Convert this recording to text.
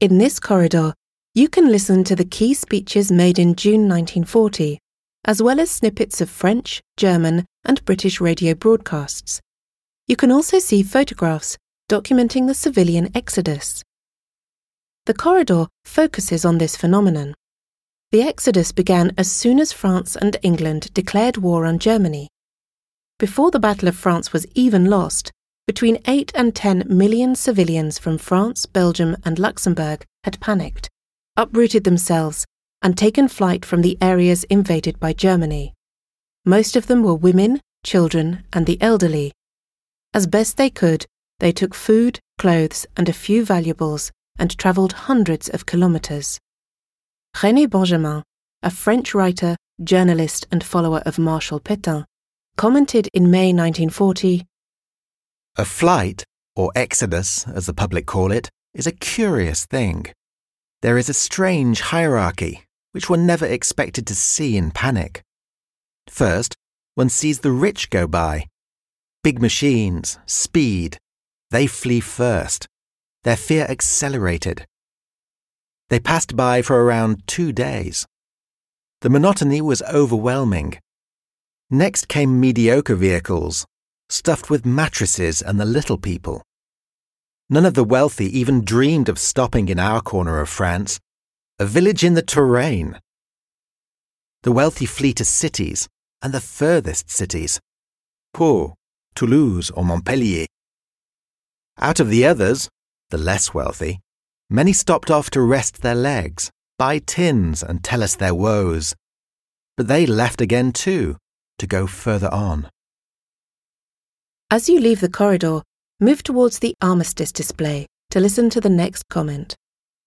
In this corridor, you can listen to the key speeches made in June 1940, as well as snippets of French, German, and British radio broadcasts. You can also see photographs documenting the civilian exodus. The corridor focuses on this phenomenon. The exodus began as soon as France and England declared war on Germany. Before the Battle of France was even lost, between 8 and 10 million civilians from France, Belgium, and Luxembourg had panicked, uprooted themselves, and taken flight from the areas invaded by Germany. Most of them were women, children, and the elderly. As best they could, they took food, clothes, and a few valuables and travelled hundreds of kilometres. René Benjamin, a French writer, journalist, and follower of Marshal Pétain, commented in May 1940 A flight, or exodus as the public call it, is a curious thing. There is a strange hierarchy which one never expected to see in panic. First, one sees the rich go by. Big machines, speed, they flee first. Their fear accelerated. They passed by for around two days. The monotony was overwhelming. Next came mediocre vehicles, stuffed with mattresses and the little people. None of the wealthy even dreamed of stopping in our corner of France, a village in the Touraine. The wealthy flee to cities, and the furthest cities Pau, Toulouse, or Montpellier. Out of the others, the less wealthy, many stopped off to rest their legs, buy tins, and tell us their woes. But they left again too, to go further on. As you leave the corridor, move towards the armistice display to listen to the next comment.